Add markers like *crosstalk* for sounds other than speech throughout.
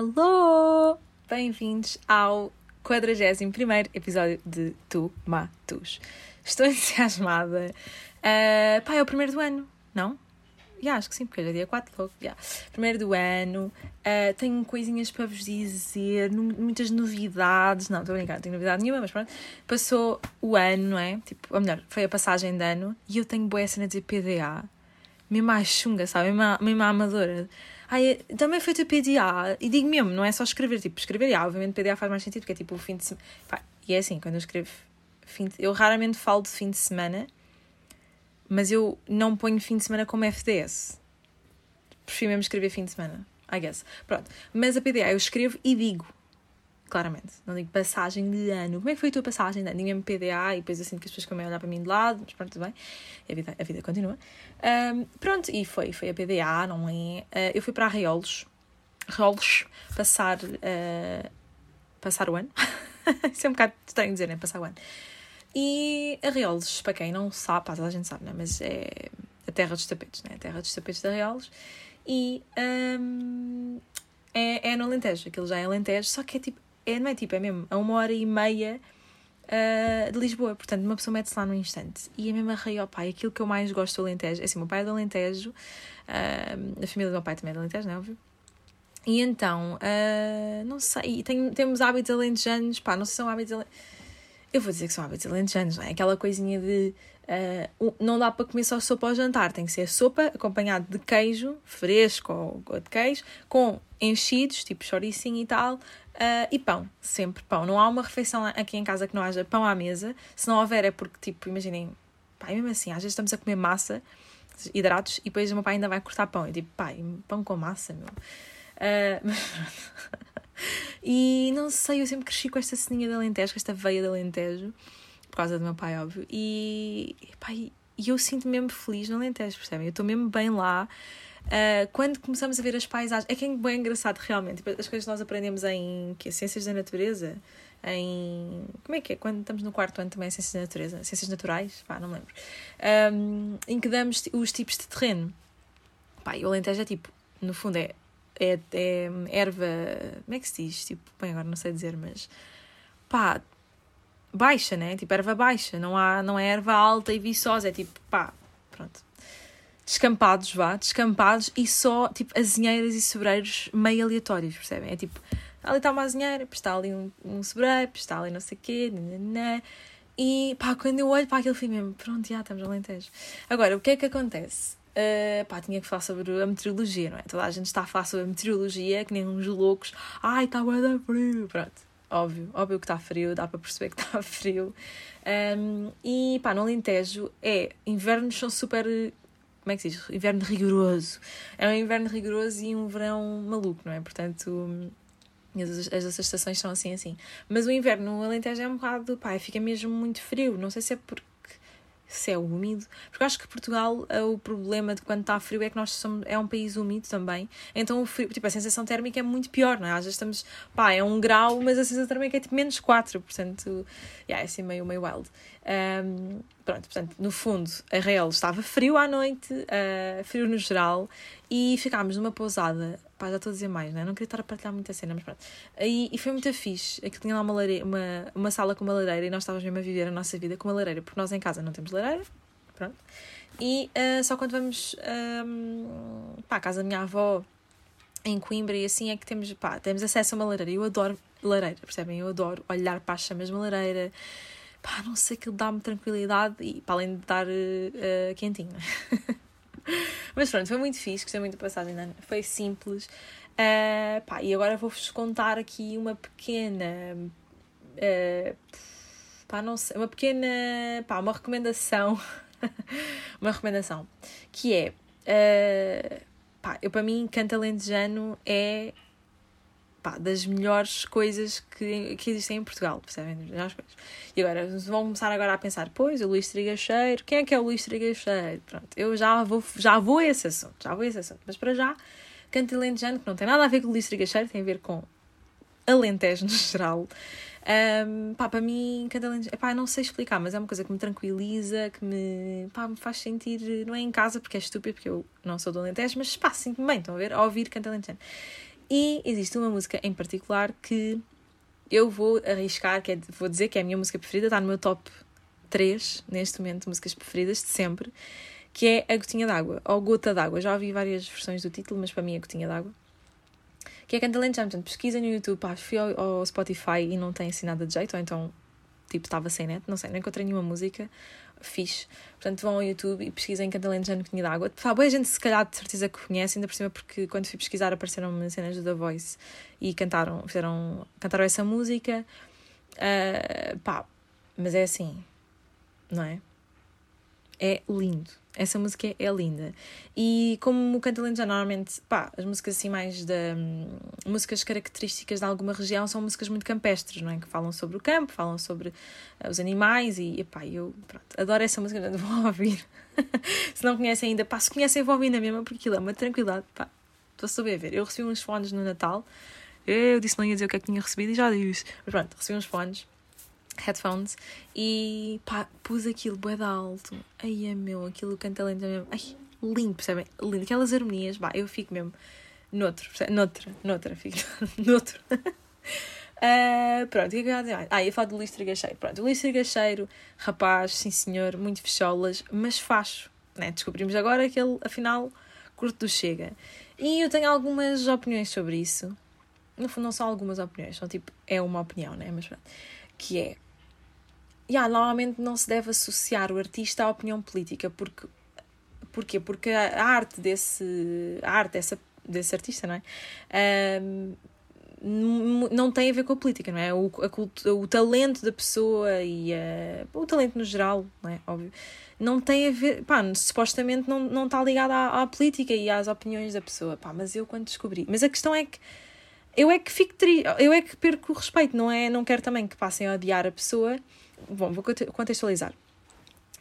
Alô! Bem-vindos ao 41 episódio de Tu Matus. Estou *laughs* entusiasmada. Uh, pá, é o primeiro do ano, não? Já, acho que sim, porque hoje é dia 4 logo. Yeah. Primeiro do ano, uh, tenho coisinhas para vos dizer, muitas novidades. Não, estou a brincar, não tenho novidade nenhuma, mas pronto. Passou o ano, não é? Tipo, ou melhor, foi a passagem de ano e eu tenho boa cena de PDA. Mesmo chunga, sabe? Mesmo, mesmo amadora. Ai, também foi o PDA, e digo mesmo, não é só escrever, tipo, escrever, ah, obviamente PDA faz mais sentido, porque é tipo o fim de semana. E é assim, quando eu escrevo, fim de... eu raramente falo de fim de semana, mas eu não ponho fim de semana como FDS. Prefiro mesmo escrever fim de semana, I guess. Pronto, mas a PDA eu escrevo e digo, claramente. Não digo passagem de ano. Como é que foi a tua passagem de ano? Ninguém me PDA e depois eu sinto que as pessoas começam a olhar para mim de lado, mas pronto, tudo bem. A vida, a vida continua. Um, pronto, e foi, foi a PDA, não é? Uh, eu fui para Arreolos, Arreolos, passar, uh, passar o ano. *laughs* Isso é um bocado estranho dizer, né? Passar o ano. E Arreolos, para quem não sabe, pá, a gente sabe, né? Mas é a terra dos tapetes, né? A terra dos tapetes de Arreolos. E um, é, é no Alentejo, aquilo já é Alentejo, só que é tipo é, não é tipo, é mesmo a uma hora e meia uh, de Lisboa. Portanto, uma pessoa mete-se lá no instante. E é mesmo arreio ao pai. Aquilo que eu mais gosto do Alentejo. É assim, o meu pai é do Alentejo. Uh, a família do meu pai também é do Alentejo, não é óbvio? E então, uh, não sei, tem, temos hábitos alentejanos, pá, não sei se são hábitos alentejanos. Eu vou dizer que são hábitos alentejanos, não é? Aquela coisinha de uh, não dá para comer só sopa ao jantar, tem que ser sopa acompanhado de queijo, fresco ou de queijo, com enchidos, tipo choricinho e tal, Uh, e pão, sempre pão. Não há uma refeição aqui em casa que não haja pão à mesa. Se não houver é porque, tipo, imaginem, pai, mesmo assim, às vezes estamos a comer massa, hidratos, e depois o meu pai ainda vai cortar pão. Eu tipo, pai, pão com massa, meu. *laughs* Uh, e não sei, eu sempre cresci com esta ceninha de Alentejo, com esta veia de Alentejo, por causa do meu pai, óbvio. E, pai, eu sinto-me mesmo feliz no Alentejo, percebem? Eu estou mesmo bem lá. Uh, quando começamos a ver as paisagens, é que é bem engraçado realmente. Tipo, as coisas que nós aprendemos em que, Ciências da Natureza, em. Como é que é? Quando estamos no quarto ano também é Ciências da Natureza, Ciências Naturais, pá, não me lembro. Um, em que damos os tipos de terreno. Pá, e o Alentejo é tipo, no fundo é, é, é erva. Como é que se diz? Tipo, bem, agora não sei dizer, mas. pá, baixa, né? Tipo, erva baixa, não, há, não é erva alta e viçosa, é tipo, pá, pronto descampados, vá, descampados e só tipo azinheiras e sobreiros meio aleatórios, percebem? É tipo, ali está uma azinheira, está ali um, um sobreiro, está ali não sei o quê, nananã. e pá, quando eu olho para aquele filme mesmo, pronto, já estamos Alentejo. Agora, o que é que acontece? Uh, pá, tinha que falar sobre a meteorologia, não é? Toda a gente está a falar sobre a meteorologia, que nem uns loucos, ai, está bué frio, pronto. Óbvio, óbvio que está frio, dá para perceber que está *laughs* frio. Um, e pá, no Alentejo é, invernos são super como é que se diz? Inverno rigoroso. É um inverno rigoroso e um verão maluco, não é? Portanto, as, as estações são assim, assim. Mas o inverno no Alentejo é um bocado, pá, fica mesmo muito frio. Não sei se é porque se é úmido, porque eu acho que Portugal eh, o problema de quando está frio é que nós somos, é um país úmido também, então o frio, tipo, a sensação térmica é muito pior, não é? Às vezes estamos, pá, é um grau, mas a sensação térmica é tipo menos 4, portanto, yeah, é assim meio, meio wild. Um, pronto, portanto, no fundo, a Real estava frio à noite, uh, frio no geral, e ficámos numa pousada Pá, já estou a dizer mais, né? Não queria estar a partilhar muita cena, mas pronto. E, e foi muito fixe. Aquilo tinha lá uma, lareira, uma, uma sala com uma lareira e nós estávamos mesmo a viver a nossa vida com uma lareira, porque nós em casa não temos lareira. Pronto. E uh, só quando vamos um, para a casa da minha avó em Coimbra e assim é que temos, pá, temos acesso a uma lareira. Eu adoro lareira, percebem? Eu adoro olhar para as chamas de uma lareira. Pá, não sei, aquilo dá-me tranquilidade e para além de dar uh, quentinho. *laughs* Mas pronto, foi muito fixe, gostei muito da passagem ano. Foi simples. Uh, pá, e agora vou-vos contar aqui uma pequena. Uh, pá, não sei, uma pequena. pá, uma recomendação. *laughs* uma recomendação. Que é. Uh, pá, eu para mim, canto alentejano é pá, das melhores coisas que, que existem em Portugal, percebem? Das coisas. E agora vão começar agora a pensar, pois, o Luís Trigacheiro, quem é que é o Luís Trigacheiro? Pronto, eu já vou, já vou a esse assunto, já vou a esse assunto. Mas para já, canto alentejano, que não tem nada a ver com o Luís Trigacheiro, tem a ver com Alentejo no geral. Um, pá, para mim, canto alentejano, pá, não sei explicar, mas é uma coisa que me tranquiliza, que me, pá, me faz sentir, não é em casa, porque é estúpido, porque eu não sou do Alentejo, mas pá, sinto-me bem, estão a ver, a ouvir canto alentejano. E existe uma música em particular que eu vou arriscar, que é, vou dizer que é a minha música preferida, está no meu top 3 neste momento, músicas preferidas de sempre, que é A Gotinha d'Água, ou Gota d'Água. Já ouvi várias versões do título, mas para mim é Gotinha d'Água. Que é Cantalente. Portanto, pesquisa no YouTube, pá, fui ao, ao Spotify e não tem assim nada de jeito, ou então, tipo, estava sem net, não sei, não encontrei nenhuma música fixe. Portanto, vão ao YouTube e pesquisem Cantalente Jam Gotinha d'Água. Pá, boa gente, se calhar, de certeza que conhece, ainda por cima, porque quando fui pesquisar apareceram cenas do The Voice e cantaram, fizeram, cantaram essa música. Uh, pá, mas é assim, não é? É lindo. Essa música é, linda. E como o Cantalento já normalmente, pá, as músicas assim mais da. Um, músicas características de alguma região são músicas muito campestres, não é? Que falam sobre o campo, falam sobre uh, os animais e, pá, eu pronto, adoro essa música, *laughs* vou ouvir. *laughs* se não conhecem ainda, pá, se conhecem, vou ouvir na mesma, porque aquilo é uma tranquilidade, pá, estou a saber ver. Eu recebi uns fones no Natal, eu disse não ia dizer o que é que tinha recebido e já disse. Mas pronto, recebi uns fones headphones e pá, pus aquilo bué de alto. Ai é meu, aquilo canta lento mesmo. Ai, lindo, percebem? Lindo. Aquelas harmonias, pá, eu fico mesmo noutro, percebem? Noutra, noutra, fico *laughs* noutro. Uh, *laughs* pronto, o que é que eu ia dizer? Ah, ia falar do Luís Trigacheiro. Pronto, o Luís Trigacheiro, rapaz, sim senhor, muito fecholas, mas facho. Né? Descobrimos agora que ele, afinal, curto do Chega. E eu tenho algumas opiniões sobre isso. No fundo, não são algumas opiniões, são tipo, é uma opinião, né? Mas pronto. Que é, yeah, normalmente não se deve associar o artista à opinião política, porque porquê? Porque a arte desse a arte dessa, desse artista, não é? Um, não tem a ver com a política, não é? O, a, o talento da pessoa e a, o talento no geral, não é? Óbvio, não tem a ver, pá, supostamente não, não está ligado à, à política e às opiniões da pessoa, pá, mas eu quando descobri. Mas a questão é que eu é que fico eu é que perco o respeito, não é? Não quero também que passem a odiar a pessoa Bom, vou contextualizar.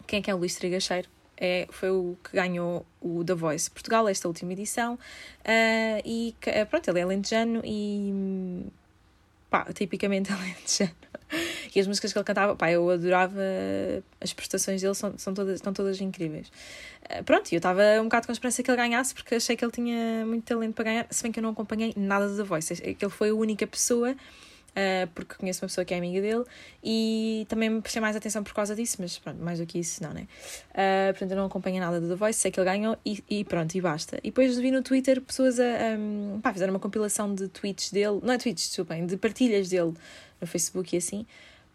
Quem é que é o Luís Trigacheiro? É, foi o que ganhou o The Voice Portugal, esta última edição. Uh, e pronto, ele é lentejano e. pá, tipicamente *laughs* alentejano. e as músicas que ele cantava, pá, eu adorava. As prestações dele são, são todas, estão todas incríveis. Uh, pronto, eu estava um bocado com esperança que ele ganhasse, porque achei que ele tinha muito talento para ganhar, se bem que eu não acompanhei nada The Voice. Ele foi a única pessoa uh, porque conheço uma pessoa que é amiga dele e também me prestei mais atenção por causa disso, mas pronto, mais do que isso, não, né? Uh, portanto, eu não acompanho nada do The Voice, sei que ele ganhou e, e pronto, e basta. E depois vi no Twitter pessoas a, um, pá, fizeram uma compilação de tweets dele, não é tweets, desculpem, de partilhas dele no Facebook e assim,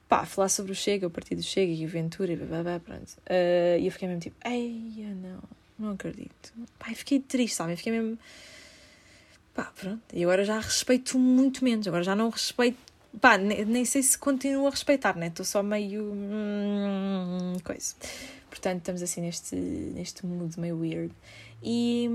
pá, falar sobre o Chega, o partido Chega e o Ventura e blá, blá, pronto. Uh, e eu fiquei mesmo tipo, ei, não, não acredito. Pá, fiquei triste, sabe? Eu fiquei mesmo. Pronto. E agora já respeito muito menos. Agora já não respeito pá, nem, sei se continuo a respeitar, né? Estou só meio. Hum, coisa. Portanto, estamos assim neste, neste mood meio weird. E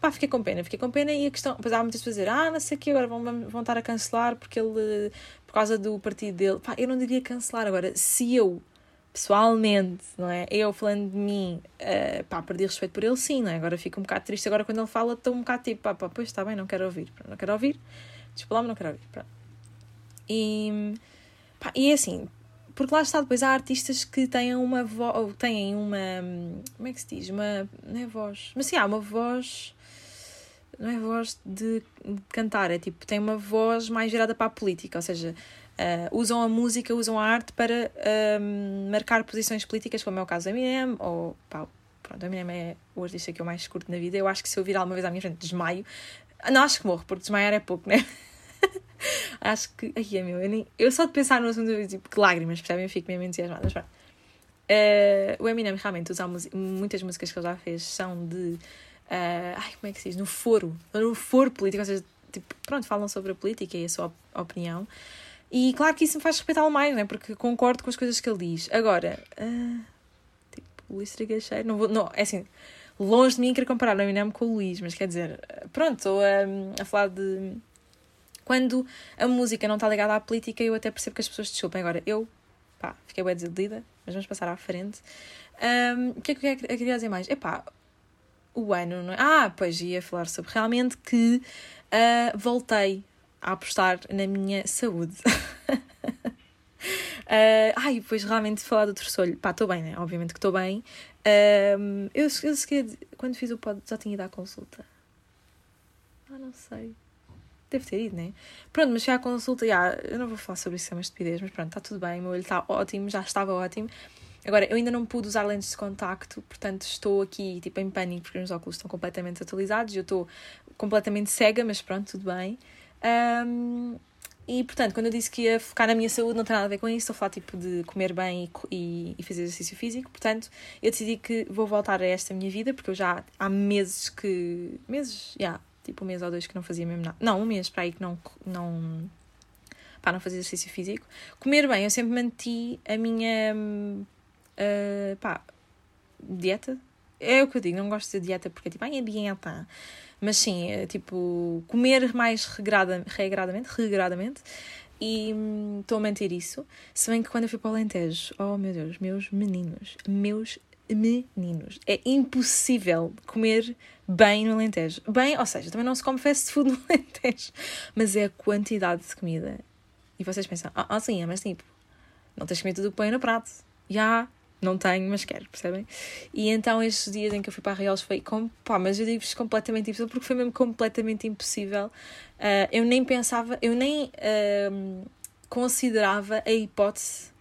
pá, fiquei com pena, fiquei com pena. E a questão, pois há muitas pessoas a dizer, ah, não sei o que, agora vão, vão estar a cancelar porque ele, por causa do partido dele. Pá, eu não diria cancelar. Agora, se eu, pessoalmente, não é? Eu falando de mim, uh, pá, perdi respeito por ele, sim, não é? Agora fico um bocado triste. Agora, quando ele fala, estou um bocado tipo, pá, pá, pois está bem, não quero ouvir, não quero ouvir. Desculpa lá, mas não quero ouvir. Pronto. E, pá, e é assim, porque lá está, depois há artistas que têm uma voz, têm uma, como é que se diz? Uma, não é voz, mas sim, há uma voz, não é voz de, de cantar, é tipo, tem uma voz mais virada para a política, ou seja, uh, usam a música, usam a arte para uh, marcar posições políticas, como é o caso do Eminem, ou pá, pronto, o Eminem é o artista que eu mais curto na vida, eu acho que se eu vir alguma vez à minha frente desmaio, não, acho que morro, porque desmaiar é pouco, né? *laughs* Acho que. Ai, é meu, eu, nem, eu só de pensar no assunto, eu tipo, que lágrimas, percebem? Eu fico mesmo entusiasmada. Mas. Uh, o Eminem realmente usa muitas músicas que ele já fez são de. Uh, ai, como é que se diz? No foro. No foro político, ou seja, tipo, pronto, falam sobre a política e a sua opinião. E claro que isso me faz respeitá-lo mais, né? Porque concordo com as coisas que ele diz. Agora, uh, tipo, o Luís Trigacheiro, não vou. Não, é assim, longe de mim querer comparar o Eminem com o Luís, mas quer dizer, pronto, estou a, a falar de quando a música não está ligada à política, eu até percebo que as pessoas desculpem. Agora, eu, pá, fiquei bem desiludida, mas vamos passar à frente. Um, o que é que eu queria dizer mais? Epá, o ano, não é? Ah, pois ia falar sobre realmente que uh, voltei a apostar na minha saúde. Uh, *laughs* ai, depois realmente falar do terçolho. Pá, estou bem, né? Obviamente que estou bem. Uh, eu, eu, quando fiz o pod já tinha ido à consulta. Ah, não sei. Devo ter ido, né? Pronto, mas já à consulta, já, eu não vou falar sobre isso, é uma estupidez, mas pronto, está tudo bem, o meu olho está ótimo, já estava ótimo. Agora, eu ainda não pude usar lentes de contacto, portanto estou aqui tipo em pânico porque os óculos estão completamente atualizados. Eu estou completamente cega, mas pronto, tudo bem. Um, e portanto, quando eu disse que ia focar na minha saúde, não tem nada a ver com isso. Estou a falar tipo de comer bem e, e, fazer exercício físico. Portanto, eu decidi que vou voltar a esta minha vida porque eu já há meses que. meses? Já, yeah, tipo um mês ou dois que não fazia mesmo nada. Não, um mês para aí que não. não pá, não fazia exercício físico. Comer bem, eu sempre manti a minha uh, pá, dieta. É o que eu digo, não gosto de dieta porque é tipo, ai, é dieta. Mas sim, é, tipo, comer mais regrada, regradamente, regradamente e hum, estou a manter isso. Se bem que quando eu fui para o Alentejo, oh meu Deus, meus meninos, meus meninos, é impossível comer bem no Alentejo. Bem, ou seja, também não se come fast food *laughs* no Alentejo, mas é a quantidade de comida. E vocês pensam, ah, ah sim, mas tipo, não tens comido tudo o que põe no prato. Já, não tenho, mas quero, percebem? E então estes dias em que eu fui para a Real foi com, pá, mas eu digo-vos completamente impossível, porque foi mesmo completamente impossível. Uh, eu nem pensava, eu nem uh, considerava a hipótese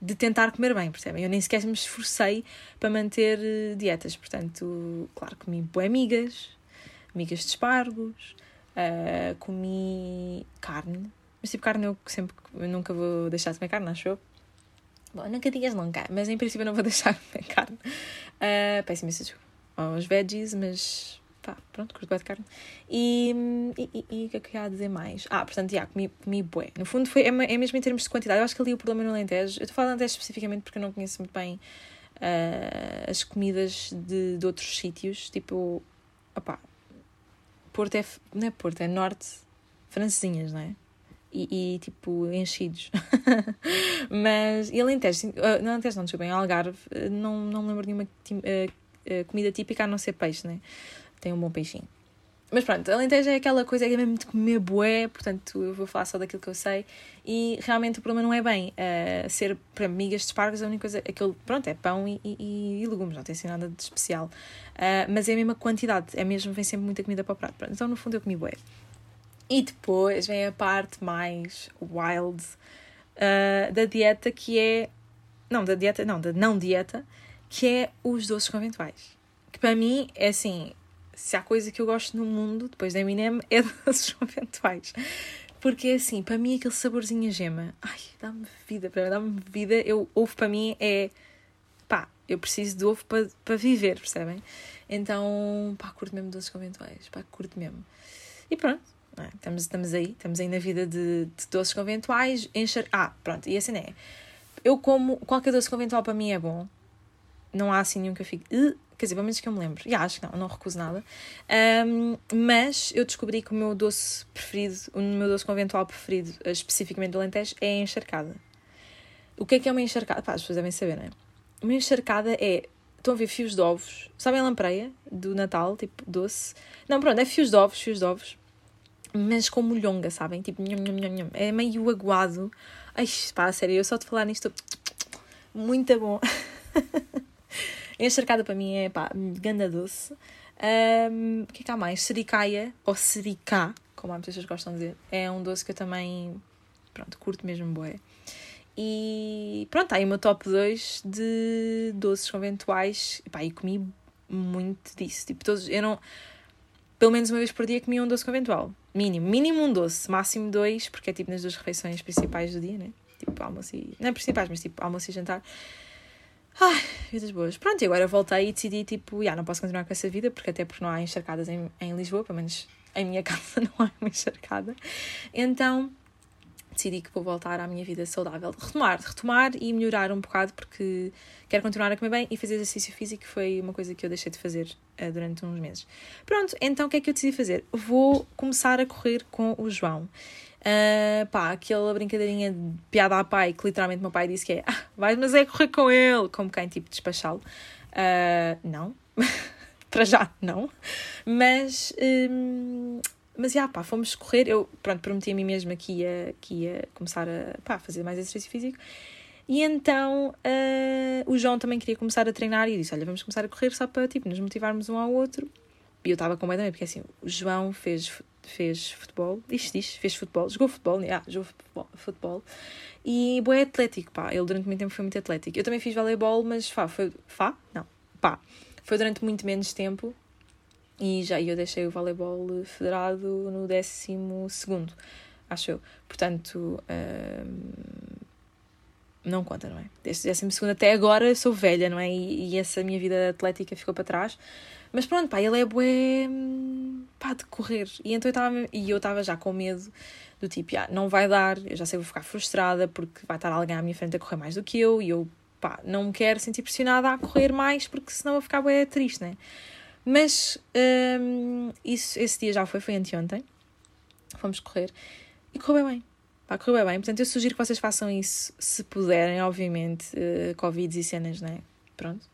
de tentar comer bem, percebem? Eu nem sequer me esforcei para manter uh, dietas, portanto, claro, comi boas migas, migas de espargos, uh, comi carne, mas tipo carne eu sempre, eu nunca vou deixar de comer carne, acho eu. Bom, nunca digas nunca, mas em princípio não vou *laughs* deixar de carne. Uh, peço desculpa aos veggies, mas pá, pronto, curto bem de carne. E, o que é que eu ia dizer mais? Ah, portanto, já, comi, comi bué. No fundo, foi, é, é mesmo em termos de quantidade. Eu acho que ali o problema no Alentejo, eu estou falando Alentejo especificamente porque eu não conheço muito bem uh, as comidas de, de outros sítios, tipo, opá, Porto é, não é Porto, é Norte, francesinhas, não é? E, e tipo enchidos. *laughs* Mas, e Alentejo, uh, não Alentejo não, desculpa, em Algarve, uh, não, não me lembro de nenhuma uh, comida típica a não ser peixe, né? Tem um bom peixinho. Mas pronto, Alentejo é aquela coisa que é mesmo de comer bué, portanto eu vou falar só daquilo que eu sei. E realmente o problema não é bem uh, ser para migas de espargos, a única coisa, aquilo, pronto, é pão e, e, e legumes, não tem assim nada de especial. Uh, mas é a mesma quantidade, é mesmo, vem sempre muita comida para o prato. Pronto, então no fundo eu comi bué. E depois vem a parte mais wild uh, da dieta, que é. Não, da dieta, não, da não dieta, que é os doces conventuais. Que para mim é assim: se há coisa que eu gosto no mundo, depois da Eminem, *laughs* é doces conventuais. Porque é assim, para mim aquele saborzinho a gema, ai, dá-me vida, dá-me vida. Eu, ovo para mim é. pá, eu preciso de ovo para, para viver, percebem? Então, pá, curto mesmo doces conventuais, pá, curto mesmo. E pronto, é? Estamos, estamos aí, estamos aí na vida de, de doces conventuais. Encher... Ah, pronto, e assim é. Eu como, qualquer doce conventual para mim é bom. Não há assim nenhum que eu fique. Quer dizer, pelo menos que eu me lembro. E acho que não, não recuso nada. Um, mas eu descobri que o meu doce preferido, o meu doce conventual preferido, especificamente do Alentejo, é a encharcada. O que é que é uma encharcada? Pá, as pessoas devem saber, não é? Uma encharcada é. Estão a ver fios de ovos. Sabem a lampreia do Natal, tipo doce? Não, pronto, é fios de ovos, fios de ovos mas com molhonga, sabem? Tipo, nham, nham, nham, nham. é meio aguado. Ai, pá, sério, eu só te falar nisto, muito bom. *laughs* Encharcada para mim é, pá, ganda doce. Um, o que é que há mais? Sericaia, ou sericá, como as pessoas gostam de dizer. É um doce que eu também, pronto, curto mesmo, boé. E pronto, aí o meu top 2 de doces conventuais. E pá, e comi muito disso. Tipo, todos, eu não pelo menos uma vez por dia comia um doce conventual. Mínimo. Mínimo um doce. Máximo dois, porque é tipo nas duas refeições principais do dia, né? Tipo almoço e. Não é principais, mas tipo almoço e jantar. Ai, vidas boas. Pronto, e agora voltei e decidi, tipo, já, não posso continuar com essa vida, porque até porque não há encharcadas em, em Lisboa, pelo menos em minha *laughs* casa não há uma encharcada. Então, decidi que vou voltar à minha vida saudável. Retomar, retomar e melhorar um bocado, porque quero continuar a comer bem e fazer exercício físico foi uma coisa que eu deixei de fazer uh, durante uns meses. Pronto, então o que é que eu decidi fazer? Vou começar a correr com o João. Uh, pá, aquela brincadeirinha de piada à pai, que literalmente meu pai disse que é ah, vai, mas é correr com ele, como quem tipo despachá-lo. Uh, não, *laughs* para já não, mas um, mas já, pá, fomos correr. Eu, pronto, prometi a mim mesma que ia, que ia começar a pá, fazer mais exercício físico. E então uh, o João também queria começar a treinar e disse: Olha, vamos começar a correr só para tipo, nos motivarmos um ao outro. E eu estava com medo porque assim, o João fez, fez futebol, diz, diz, fez futebol, jogou futebol, yeah, jogou futebol, e boé atlético, pá. Ele durante muito tempo foi muito atlético. Eu também fiz voleibol, mas fá, foi. Fá? Não, pá. Foi durante muito menos tempo e já eu deixei o voleibol federado no décimo segundo, acho eu. Portanto, hum, não conta, não é? Desde décimo segundo até agora sou velha, não é? E, e, essa minha vida atlética ficou para trás. Mas pronto, pá, ele é bué, hum, pá, de correr. E então eu estava, e eu estava já com medo do tipo, ah, não vai dar, eu já sei, vou ficar frustrada porque vai estar alguém à minha frente a correr mais do que eu e eu, pá, não me quero sentir pressionada a correr mais porque senão vou ficar bué triste, né? Mas hum, isso, esse dia já foi, foi anteontem. Fomos correr e correu bem. Pá, correu bem. Portanto, eu sugiro que vocês façam isso se puderem, obviamente. Uh, Covid e cenas, né? Pronto.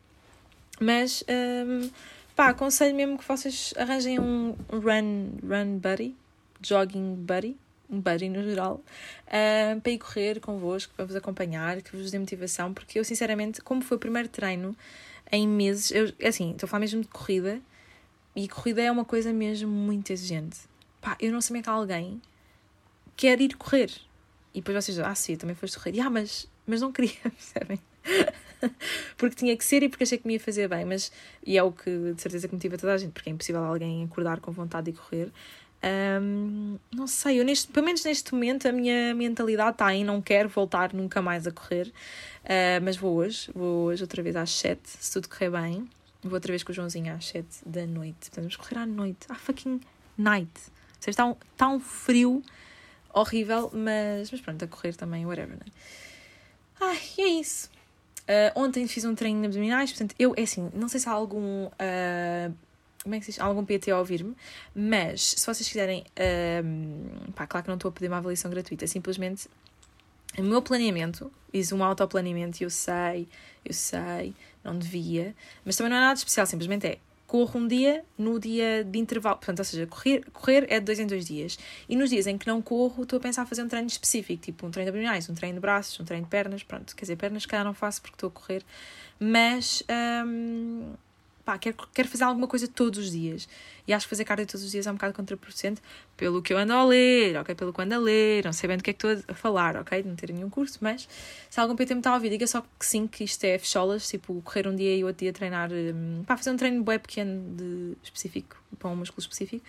Mas, um, pá, aconselho mesmo que vocês arranjem um run, run buddy, jogging buddy, um buddy no geral, uh, para ir correr convosco, para vos acompanhar, que vos dê motivação, porque eu, sinceramente, como foi o primeiro treino em meses, eu, é assim, estou a falar mesmo de corrida, e corrida é uma coisa mesmo muito exigente. Pá, eu não sei como é que alguém quer ir correr. E depois vocês dizem, ah, sim, também foste correr. E, ah, mas, mas não queria, *laughs* percebem? porque tinha que ser e porque achei que me ia fazer bem. Mas, e é o que de certeza que motiva toda a gente, porque é impossível alguém acordar com vontade de correr. Um, não sei, eu neste, pelo menos neste momento a minha mentalidade está em não quero voltar nunca mais a correr, uh, mas vou hoje, vou hoje outra vez às 7, se tudo correr bem. Vou outra vez com o Joãozinho às 7 da noite. Vamos correr à noite. Ah, fucking night. Seja, está um, está um frio horrível, mas, mas pronto, a correr também, whatever, né? Ai, e é isso. Uh, ontem fiz um treino de abdominais, portanto, eu, é assim, não sei se há algum. Uh, como é que se diz? Algum PT a ouvir-me, mas se vocês quiserem. Uh, pá, claro que não estou a pedir uma avaliação gratuita, simplesmente. O meu planeamento, fiz um autoplaneamento eu sei, eu sei, não devia, mas também não é nada especial, simplesmente é corro um dia no dia de intervalo. Portanto, ou seja, correr, correr é de dois em dois dias. E nos dias em que não corro, estou a pensar em fazer um treino específico, tipo um treino de abdominais, um treino de braços, um treino de pernas. Pronto, quer dizer, pernas que não faço porque estou a correr. Mas, hum, pá, quero, quero fazer alguma coisa todos os dias. E acho que fazer cardio todos os dias é um bocado contraproducente pelo que eu ando a ler, ok? Pelo que ando a ler, não sei bem do que é que estou a falar, ok? De não ter nenhum curso, mas se algum PT me está a ouvir, diga só que sim, que isto é fecholas, tipo, correr um dia e outro dia treinar, um, pá, fazer um treino bem pequeno de específico, para um músculo específico.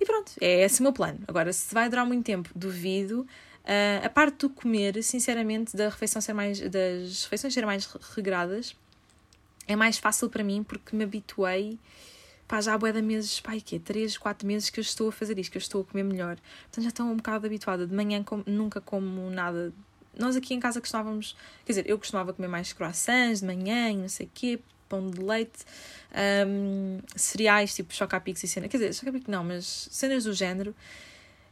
E pronto, é esse o meu plano. Agora, se vai durar muito tempo, duvido. Uh, a parte do comer, sinceramente, da refeição ser mais, das refeições serem mais regradas, é mais fácil para mim porque me habituei pá, já há bué de meses, pá, quê? 3, 4 meses que eu estou a fazer isto, que eu estou a comer melhor. Portanto, já estou um bocado habituada. De manhã nunca como nada. Nós aqui em casa costumávamos, quer dizer, eu costumava comer mais croissants de manhã e não sei o quê, pão de leite, um, cereais tipo choca-pix e cena. Quer dizer, choca-pix não, mas cenas do género.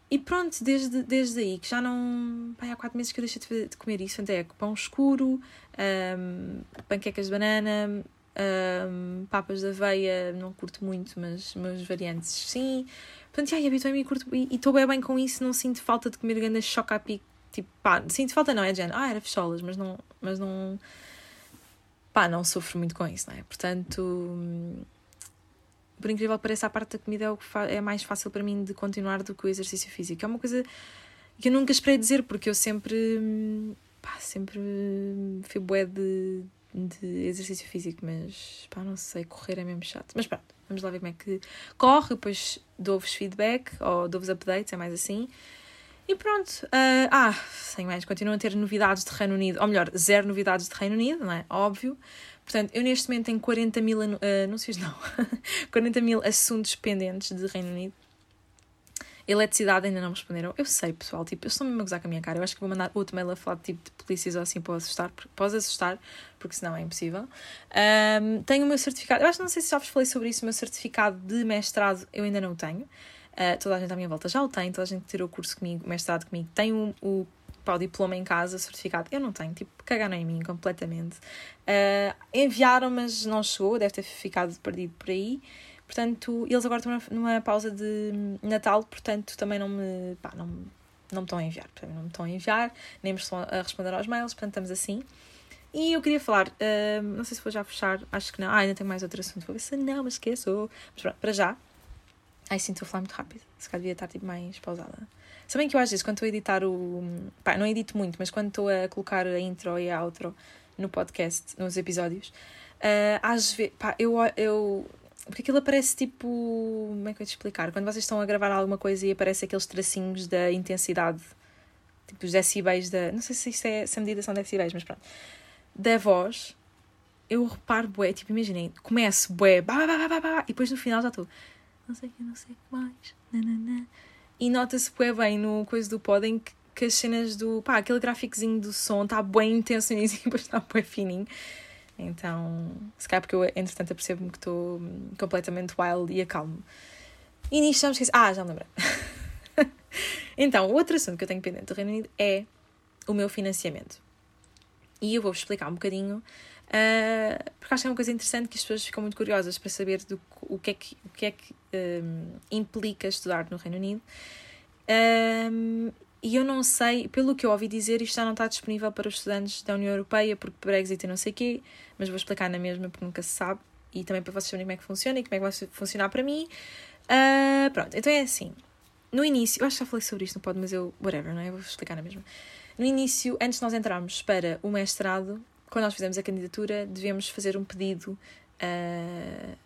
E pronto, desde, desde aí, que já não. Pá, há 4 meses que eu deixei de, de comer isso. Portanto, é pão escuro, um, panquecas de banana, um, papas de aveia, não curto muito, mas meus variantes sim. Portanto, ai, habituei-me e curto. E estou bem, bem com isso, não sinto falta de comer grande choca a pico. Tipo, pá, sinto falta, não é, Jen? Ah, era fecholas, mas não. Mas não pá, não sofro muito com isso, não é? Portanto, por incrível que pareça, a parte da comida é, o que é mais fácil para mim de continuar do que o exercício físico. É uma coisa que eu nunca esperei dizer, porque eu sempre, pá, sempre fui bué de de exercício físico, mas pá, não sei, correr é mesmo chato. Mas pronto, vamos lá ver como é que corre, depois dou-vos feedback ou dou-vos updates, é mais assim. E pronto, uh, ah, sem mais, continuam a ter novidades de Reino Unido, ou melhor, zero novidades de Reino Unido, não é? Óbvio. Portanto, eu neste momento tenho 40 mil uh, anúncios, *laughs* não, 40 mil assuntos pendentes de Reino Unido. Eletricidade ainda não responderam. Eu sei, pessoal, tipo, eu estou mesmo a gozar com a minha cara. Eu acho que vou mandar outro mail a falar tipo, de polícias ou assim para assustar, pode assustar, porque senão é impossível. Um, tenho o meu certificado, eu acho que não sei se já vos falei sobre isso, o meu certificado de mestrado eu ainda não tenho. Uh, toda a gente à minha volta já o tem, toda a gente que tirou o curso comigo, mestrado comigo, tem o, o, o diploma em casa, certificado. Eu não tenho, tipo, cagaram em mim completamente. Uh, enviaram, mas não chegou, deve ter ficado perdido por aí. Portanto, eles agora estão numa pausa de Natal, portanto, também não me, pá, não, não me estão a enviar. Não me estão a enviar, nem me estão a responder aos mails, portanto, estamos assim. E eu queria falar, uh, não sei se vou já fechar, acho que não. Ah, ainda tenho mais outro assunto. Vou ver se não, mas esqueço. Mas pronto, para já, Ai, sim, estou a falar muito rápido. Se calhar devia estar tipo, mais pausada. Sabem que eu às vezes, quando estou a editar o. Pá, não edito muito, mas quando estou a colocar a intro e a outro no podcast, nos episódios, uh, às vezes. Pá, eu, eu. Porque aquilo aparece tipo. Como é que eu ia te explicar? Quando vocês estão a gravar alguma coisa e aparece aqueles tracinhos da intensidade, tipo os decibéis da. Não sei se isto é. Se a medida são decibéis, mas pronto. Da voz, eu reparo, bué, tipo, imaginem, começo, bué, bah, e depois no final já estou. Não sei que, não sei que mais. Nanana. E nota-se bué bem no coisa do podem que, que as cenas do. pá, aquele gráficozinho do som está bem intenso e *laughs* depois está bué fininho. Então, se calhar porque eu, entretanto, apercebo-me que estou completamente wild e acalmo. E nisto me esqueci. Ah, já me lembrei. *laughs* então, o outro assunto que eu tenho pendente do Reino Unido é o meu financiamento. E eu vou-vos explicar um bocadinho, uh, porque acho que é uma coisa interessante que as pessoas ficam muito curiosas para saber do, o que é que, o que, é que um, implica estudar no Reino Unido. Um, e eu não sei, pelo que eu ouvi dizer, isto já não está disponível para os estudantes da União Europeia, porque Brexit e não sei o quê, mas vou explicar na mesma porque nunca se sabe, e também para vocês saberem como é que funciona e como é que vai funcionar para mim. Uh, pronto, então é assim. No início, eu acho que já falei sobre isto, não pode, mas eu, whatever, não é? Vou explicar na mesma. No início, antes de nós entrarmos para o mestrado, quando nós fizemos a candidatura, devemos fazer um pedido. Uh,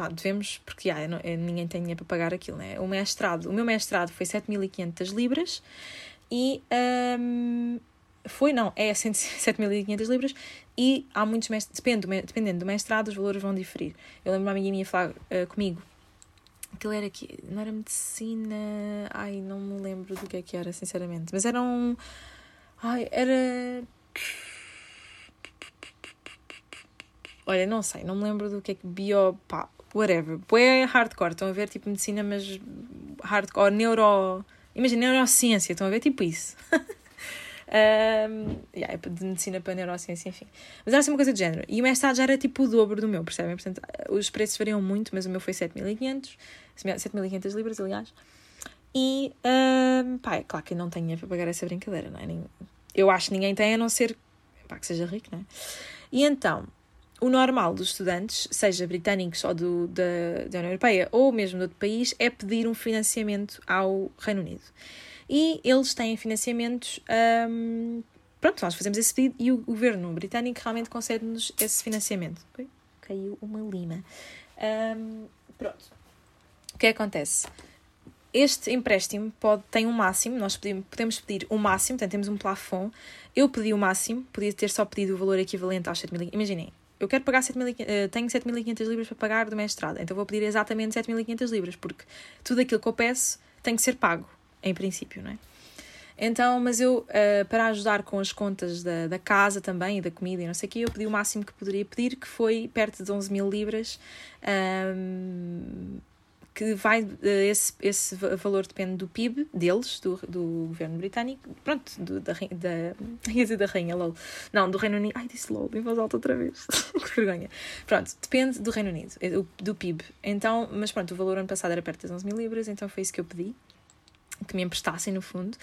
pá, devemos, porque não, ninguém tem dinheiro para pagar aquilo, né? O mestrado, o meu mestrado foi 7.500 libras e. Um, foi, não, é 7.500 *laughs* libras e há muitos mestrados, depende, dependendo do mestrado, os valores vão diferir. Eu lembro uma amiga minha falar uh, comigo Aquilo era aqui, não era medicina. Ai, não me lembro do que é que era, sinceramente. Mas era um. Ai, era. Olha, não sei, não me lembro do que é que bio. pá, whatever. É hardcore, estão a ver tipo medicina, mas hardcore, neuro. Imagina, neurociência, estão a ver tipo isso. *laughs* Um, yeah, é de medicina para neurociência, enfim. Mas era assim uma coisa de género. E o mestrado já era tipo o dobro do meu, percebem? Portanto, os preços variam muito, mas o meu foi 7.500, 7.500 libras, aliás. E, um, pá, é claro que eu não tenho para pagar essa brincadeira, não é? Eu acho que ninguém tem, a não ser pá, que seja rico, não é? E então, o normal dos estudantes, seja britânicos ou do, da, da União Europeia ou mesmo de outro país, é pedir um financiamento ao Reino Unido e eles têm financiamentos. Um, pronto, nós fazemos esse pedido e o governo britânico realmente concede-nos esse financiamento. Caiu uma lima. Um, pronto. O que, é que acontece? Este empréstimo pode, tem um máximo, nós podemos, podemos pedir o um máximo, portanto temos um plafond. Eu pedi o máximo, podia ter só pedido o valor equivalente aos 7.500. Imaginem, eu quero pagar 7.500, uh, tenho 7.500 libras para pagar do mestrado, então vou pedir exatamente 7.500 libras, porque tudo aquilo que eu peço tem que ser pago em princípio, não é? Então, mas eu, uh, para ajudar com as contas da, da casa também e da comida e não sei o quê, eu pedi o máximo que poderia pedir, que foi perto de 11 mil libras, um, que vai, uh, esse, esse valor depende do PIB deles, do, do governo britânico, pronto, do, da, da, ia dizer da rainha, lol, não, do Reino Unido, ai, disse lol, em voz alta outra vez, *laughs* que vergonha, pronto, depende do Reino Unido, eh, do, do PIB, então, mas pronto, o valor ano passado era perto das 11 mil libras, então foi isso que eu pedi, que me emprestassem, no fundo.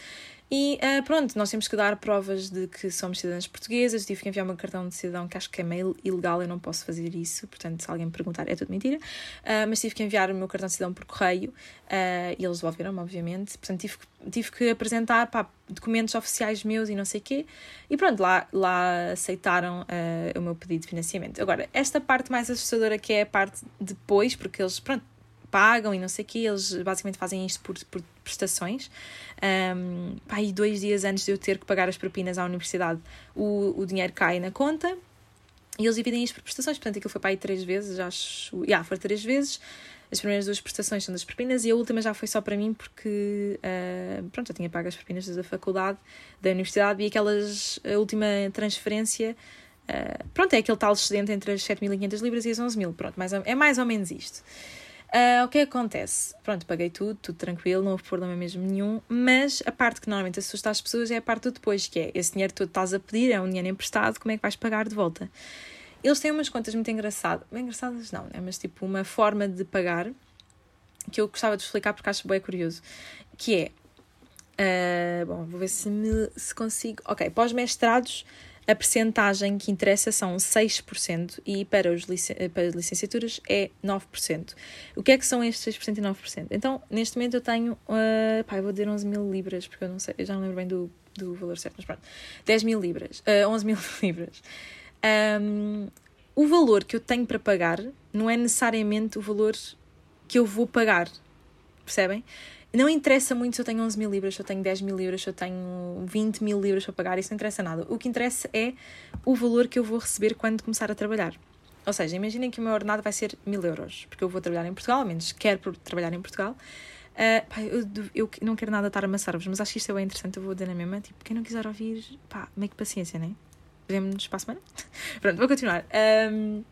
E uh, pronto, nós temos que dar provas de que somos cidadãs portuguesas. Tive que enviar meu cartão de cidadão, que acho que é meio ilegal, eu não posso fazer isso. Portanto, se alguém me perguntar, é tudo mentira. Uh, mas tive que enviar o meu cartão de cidadão por correio uh, e eles devolveram-me, obviamente. Portanto, tive, tive que apresentar pá, documentos oficiais meus e não sei o quê. E pronto, lá, lá aceitaram o meu pedido de financiamento. Agora, esta parte mais assustadora que é a parte depois, porque eles, pronto, pagam e não sei o quê, eles basicamente fazem isto por, por prestações. Um, pá, e dois dias antes de eu ter que pagar as propinas à universidade, o, o dinheiro cai na conta e eles dividem isto por prestações. Portanto, aquilo foi para aí três vezes, acho. Yeah, foi três vezes. As primeiras duas prestações são das propinas e a última já foi só para mim porque, uh, pronto, eu tinha pago as propinas da faculdade, da universidade e aquelas, a última transferência, uh, pronto, é aquele tal excedente entre as 7.500 libras e as 11.000, pronto, mais é mais ou menos isto. Uh, o que acontece? Pronto, paguei tudo, tudo tranquilo, não houve problema mesmo nenhum, mas a parte que normalmente assusta as pessoas é a parte do depois, que é esse dinheiro que tu estás a pedir, é um dinheiro emprestado, como é que vais pagar de volta? Eles têm umas contas muito engraçadas, bem engraçadas não, né? mas tipo uma forma de pagar que eu gostava de explicar porque acho bem curioso, que é, uh, bom, vou ver se, me, se consigo, ok, pós-mestrados, a percentagem que interessa são 6% e para, os para as licenciaturas é 9%. O que é que são estes 6% e 9%? Então, neste momento eu tenho, uh, pá, vou dizer 11 mil libras, porque eu não sei, eu já não lembro bem do, do valor certo, mas pronto, 10 mil libras, uh, 11 mil *laughs* libras. Um, o valor que eu tenho para pagar não é necessariamente o valor que eu vou pagar, percebem? Não interessa muito se eu tenho 11 mil libras, se eu tenho 10 mil libras, se eu tenho 20 mil libras para pagar, isso não interessa nada. O que interessa é o valor que eu vou receber quando começar a trabalhar. Ou seja, imaginem que o meu ordenado vai ser mil euros, porque eu vou trabalhar em Portugal, ao menos quero trabalhar em Portugal. Uh, pá, eu, eu, não quero nada estar a amassar-vos, mas acho que isto é bem interessante, eu vou dizer na mesma. Tipo, quem não quiser ouvir, pá, meio que paciência, né? Vemo-nos para a semana? *laughs* Pronto, vou continuar. Um,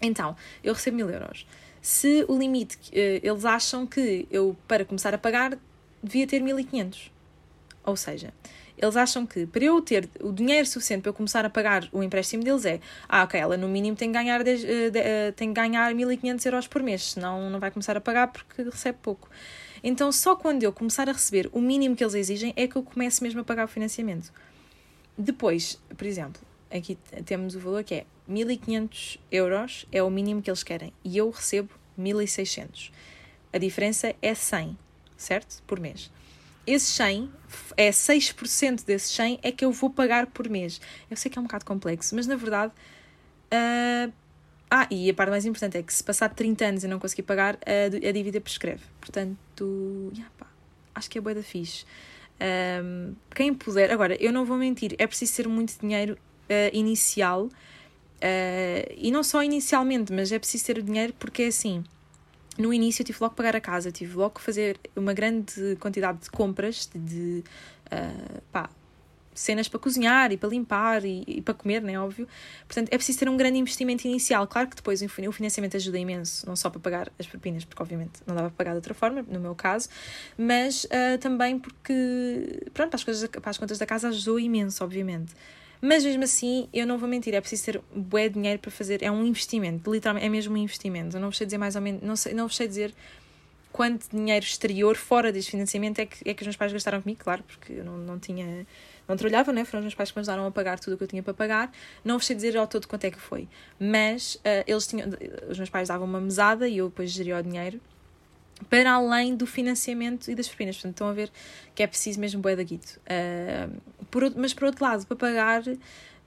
então, eu recebo mil euros se o limite, uh, eles acham que eu, para começar a pagar, devia ter 1500. Ou seja, eles acham que para eu ter o dinheiro suficiente para eu começar a pagar o empréstimo deles é ah, ok, ela no mínimo tem que ganhar, de, de, de, tem que ganhar 1500 euros por mês, senão não vai começar a pagar porque recebe pouco. Então, só quando eu começar a receber o mínimo que eles exigem é que eu começo mesmo a pagar o financiamento. Depois, por exemplo, aqui temos o valor que é 1500 euros, é o mínimo que eles querem, e eu recebo 1600. A diferença é 100, certo? Por mês. Esse 100, é 6% desse 100 é que eu vou pagar por mês. Eu sei que é um bocado complexo, mas na verdade. Uh... Ah, e a parte mais importante é que se passar 30 anos e não conseguir pagar, a, a dívida prescreve. Portanto, yeah, pá, acho que é boa da fixe. Um, quem puder, agora, eu não vou mentir, é preciso ter muito dinheiro uh, inicial Uh, e não só inicialmente, mas é preciso ter o dinheiro porque é assim. No início eu tive logo que pagar a casa, tive logo que fazer uma grande quantidade de compras, de, de uh, pá, cenas para cozinhar e para limpar e, e, para comer, né, óbvio. Portanto, é preciso ter um grande investimento inicial. Claro que depois o financiamento ajuda imenso, não só para pagar as propinas, porque obviamente não dava para pagar de outra forma, no meu caso, mas uh, também porque, pronto, para as, coisas, para as contas da casa ajudou imenso, obviamente. Mas mesmo assim, eu não vou mentir, é preciso ter bué dinheiro para fazer, é um investimento, literalmente, é mesmo um investimento. Eu não vos sei dizer mais ou menos, não, sei, não vos sei dizer quanto dinheiro exterior, fora deste financiamento, é que, é que os meus pais gastaram comigo, claro, porque eu não, não tinha, não trabalhava, né? foram os meus pais que me ajudaram a pagar tudo o que eu tinha para pagar. Não vos sei dizer ao todo quanto é que foi, mas uh, eles tinham, os meus pais davam uma mesada e eu depois geria o dinheiro para além do financiamento e das propinas. Portanto, estão a ver que é preciso mesmo bué da guito. Uh, por, mas, por outro lado, para pagar,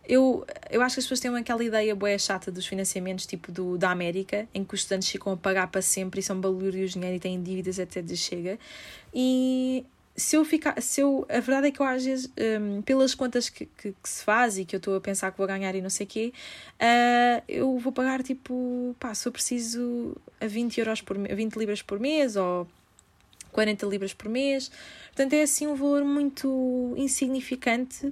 eu, eu acho que as pessoas têm aquela ideia bué chata dos financiamentos, tipo do, da América, em que os estudantes ficam a pagar para sempre e são balúrdios de dinheiro e têm dívidas, etc. Chega. E se eu ficar, se eu, a verdade é que eu às vezes, um, pelas contas que, que, que, se faz e que eu estou a pensar que vou ganhar e não sei o quê, uh, eu vou pagar tipo, pá, se eu preciso a 20 euros por 20 libras por mês ou 40 libras por mês. Portanto, é assim um valor muito insignificante.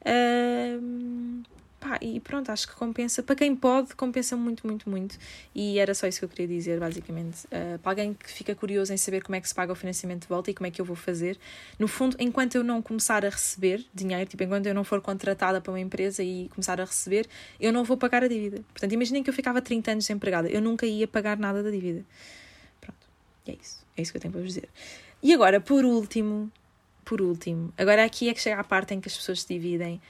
Uh, Pá, e pronto, acho que compensa. Para quem pode, compensa muito, muito, muito. E era só isso que eu queria dizer, basicamente. Uh, para alguém que fica curioso em saber como é que se paga o financiamento de volta e como é que eu vou fazer. No fundo, enquanto eu não começar a receber dinheiro, tipo, enquanto eu não for contratada para uma empresa e começar a receber, eu não vou pagar a dívida. Portanto, imaginem que eu ficava 30 anos desempregada. Eu nunca ia pagar nada da dívida. Pronto, e é isso. É isso que eu tenho para vos dizer. E agora, por último, por último, agora aqui é que chega a parte em que as pessoas se dividem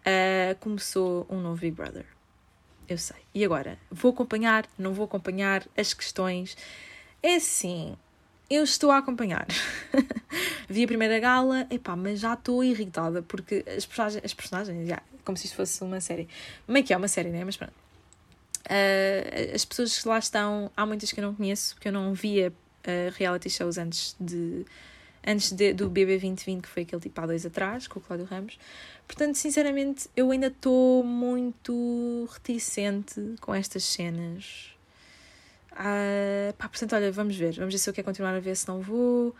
uh, começou um novo Big Brother. Eu sei. E agora? Vou acompanhar? Não vou acompanhar? As questões. É assim. Eu estou a acompanhar. *laughs* Vi a primeira gala, epá, mas já estou irritada porque as personagens, as personagens já, como se isto fosse uma série. Meio que é uma série, né? Mas pronto. Uh, as pessoas que lá estão, há muitas que eu não conheço, porque eu não via uh, reality shows antes de antes de, do BB 2020, que foi aquele tipo há dois atrás, com o Cláudio Ramos. Portanto, sinceramente, eu ainda estou muito reticente com estas cenas. Ah, pá, portanto, olha, vamos ver. Vamos ver se eu quero continuar a ver, se não vou.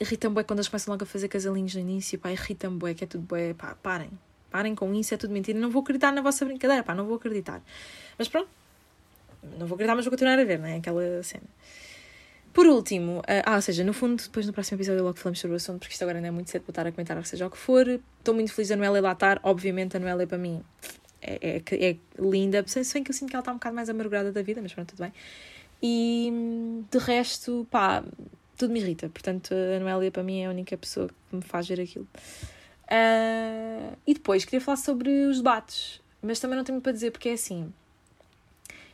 Irrita-me bué quando eles começam logo a fazer casalinhos no início, pá, irrita-me bué, que é tudo bué, pá, parem. Parem com isso, é tudo mentira. Não vou acreditar na vossa brincadeira, pá, não vou acreditar. Mas pronto, não vou acreditar, mas vou continuar a ver, não é? Aquela cena. Por último, uh, ah, ou seja, no fundo, depois no próximo episódio logo falamos sobre o assunto, porque isto agora não é muito cedo para estar a comentar, seja o que for. Estou muito feliz a Noélia lá estar. Obviamente, a Noélia para mim é, é, é linda, se bem que eu sinto que ela está um bocado mais amargurada da vida, mas pronto, tudo bem. E de resto, pá, tudo me irrita. Portanto, a Noélia para mim é a única pessoa que me faz ver aquilo. Uh, e depois queria falar sobre os debates, mas também não tenho para dizer, porque é assim: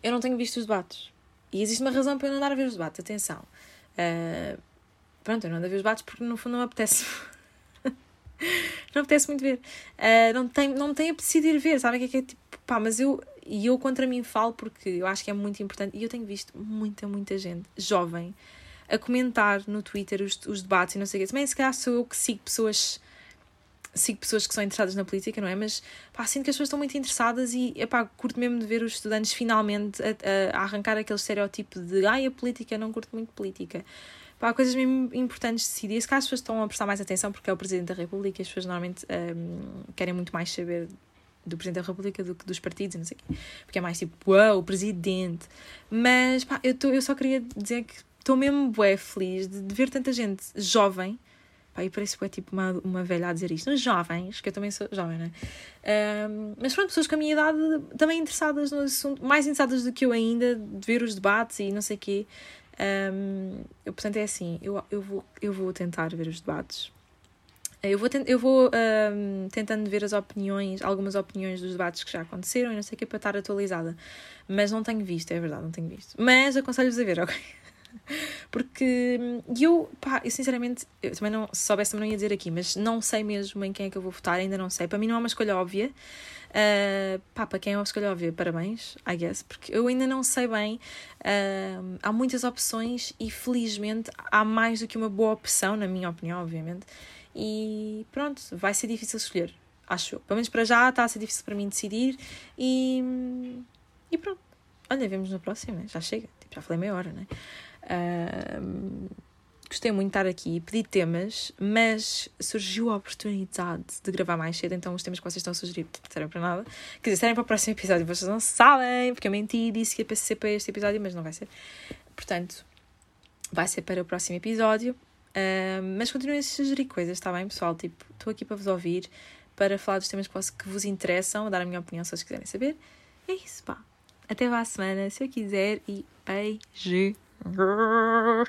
eu não tenho visto os debates. E existe uma razão para eu não andar a ver os debates, atenção. Uh, pronto, eu não ando a ver os debates porque no fundo não me apetece. *laughs* não apetece muito ver. Uh, não, tem, não me tem apetecido ir ver, sabe? Que é, que é tipo, pá, mas eu, e eu contra mim falo porque eu acho que é muito importante. E eu tenho visto muita, muita gente jovem a comentar no Twitter os, os debates e não sei o quê. Também se calhar sou eu que sigo pessoas sigo pessoas que são interessadas na política, não é? Mas pá, sinto que as pessoas estão muito interessadas e epá, curto mesmo de ver os estudantes finalmente a, a, arrancar aquele estereótipo de ai, a política, não curto muito política. Pá, há coisas mesmo importantes de decidir. Se calhar as pessoas estão a prestar mais atenção porque é o Presidente da República e as pessoas normalmente um, querem muito mais saber do Presidente da República do que dos partidos e não sei o quê. Porque é mais tipo, uau, o Presidente. Mas pá, eu, tô, eu só queria dizer que estou mesmo bué feliz de, de ver tanta gente jovem Pá, e parece que é tipo uma, uma velha a dizer isto. Uns jovens, que eu também sou jovem, não é? Um, mas pronto, pessoas com a minha idade também interessadas no assunto, mais interessadas do que eu ainda, de ver os debates e não sei o quê. Um, eu, portanto, é assim, eu, eu, vou, eu vou tentar ver os debates. Eu vou, eu vou um, tentando ver as opiniões, algumas opiniões dos debates que já aconteceram e não sei o que para estar atualizada. Mas não tenho visto, é verdade, não tenho visto. Mas aconselho-vos a ver, ok? *laughs* Porque eu, pá, eu sinceramente, eu também não, se soubesse não ia dizer aqui, mas não sei mesmo em quem é que eu vou votar, ainda não sei. Para mim não é uma escolha óbvia. Uh, pá, para quem é uma escolha óbvia, parabéns, I guess, porque eu ainda não sei bem. Uh, há muitas opções e felizmente há mais do que uma boa opção, na minha opinião, obviamente. E pronto, vai ser difícil escolher, acho eu. Pelo menos para já está a ser difícil para mim decidir e, e pronto. Olha, vemos no próximo, já chega, tipo, já falei meia hora, né? Gostei muito de estar aqui, pedi temas, mas surgiu a oportunidade de gravar mais cedo, então os temas que vocês estão a sugerir servem para nada. Quer dizer, servem para o próximo episódio, vocês não sabem, porque eu menti e disse que ia ser para este episódio, mas não vai ser. Portanto, vai ser para o próximo episódio. Mas continuem a sugerir coisas, está bem, pessoal? Tipo, estou aqui para vos ouvir, para falar dos temas que vos, que vos interessam, dar a minha opinião se vocês quiserem saber. É isso, pá. Até à semana, se eu quiser, e beijo. Grrr.